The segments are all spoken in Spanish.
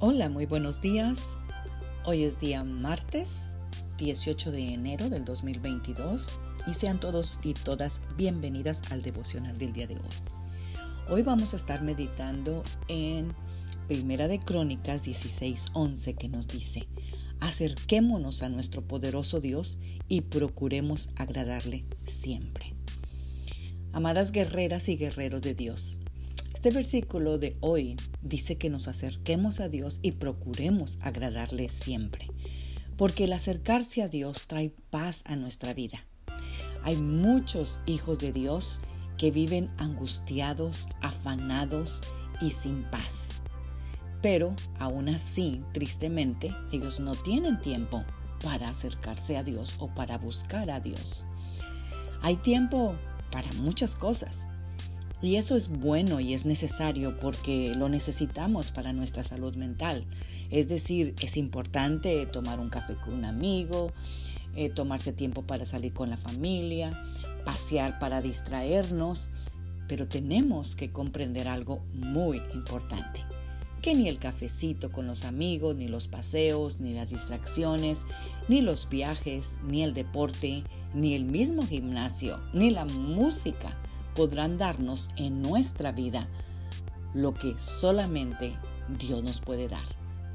Hola, muy buenos días. Hoy es día martes 18 de enero del 2022 y sean todos y todas bienvenidas al devocional del día de hoy. Hoy vamos a estar meditando en Primera de Crónicas 16:11 que nos dice: Acerquémonos a nuestro poderoso Dios y procuremos agradarle siempre. Amadas guerreras y guerreros de Dios, este versículo de hoy dice que nos acerquemos a Dios y procuremos agradarle siempre, porque el acercarse a Dios trae paz a nuestra vida. Hay muchos hijos de Dios que viven angustiados, afanados y sin paz. Pero aún así, tristemente, ellos no tienen tiempo para acercarse a Dios o para buscar a Dios. Hay tiempo para muchas cosas, y eso es bueno y es necesario porque lo necesitamos para nuestra salud mental. Es decir, es importante tomar un café con un amigo, eh, tomarse tiempo para salir con la familia, pasear para distraernos, pero tenemos que comprender algo muy importante, que ni el cafecito con los amigos, ni los paseos, ni las distracciones, ni los viajes, ni el deporte, ni el mismo gimnasio, ni la música, podrán darnos en nuestra vida lo que solamente Dios nos puede dar,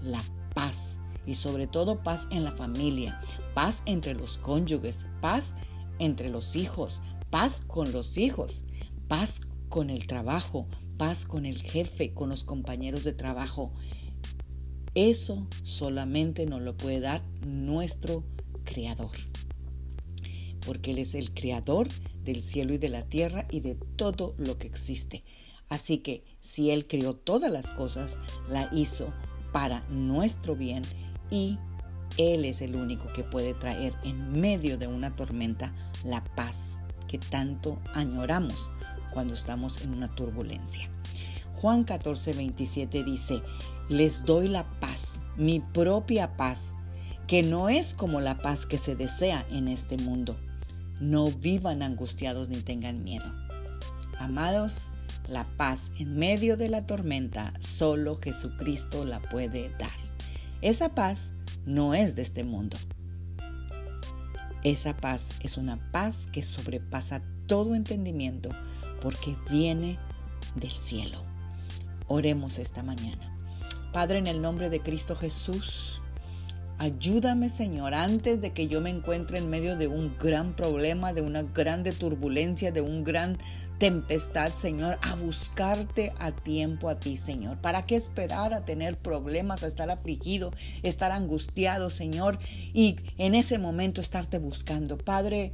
la paz y sobre todo paz en la familia, paz entre los cónyuges, paz entre los hijos, paz con los hijos, paz con el trabajo, paz con el jefe, con los compañeros de trabajo. Eso solamente nos lo puede dar nuestro Creador porque Él es el creador del cielo y de la tierra y de todo lo que existe. Así que si Él creó todas las cosas, la hizo para nuestro bien y Él es el único que puede traer en medio de una tormenta la paz que tanto añoramos cuando estamos en una turbulencia. Juan 14, 27 dice, les doy la paz, mi propia paz, que no es como la paz que se desea en este mundo. No vivan angustiados ni tengan miedo. Amados, la paz en medio de la tormenta solo Jesucristo la puede dar. Esa paz no es de este mundo. Esa paz es una paz que sobrepasa todo entendimiento porque viene del cielo. Oremos esta mañana. Padre, en el nombre de Cristo Jesús, Ayúdame, Señor, antes de que yo me encuentre en medio de un gran problema, de una grande turbulencia, de un gran tempestad, Señor, a buscarte a tiempo a ti, Señor. ¿Para qué esperar a tener problemas, a estar afligido, estar angustiado, Señor? Y en ese momento estarte buscando. Padre,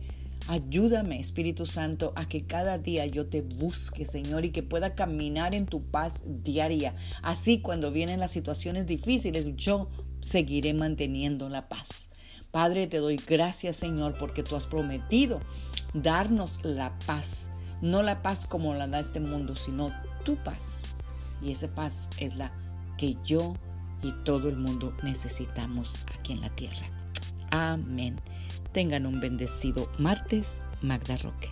Ayúdame, Espíritu Santo, a que cada día yo te busque, Señor, y que pueda caminar en tu paz diaria. Así cuando vienen las situaciones difíciles, yo seguiré manteniendo la paz. Padre, te doy gracias, Señor, porque tú has prometido darnos la paz. No la paz como la da este mundo, sino tu paz. Y esa paz es la que yo y todo el mundo necesitamos aquí en la tierra. Amén. Tengan un bendecido martes, Magda Roque.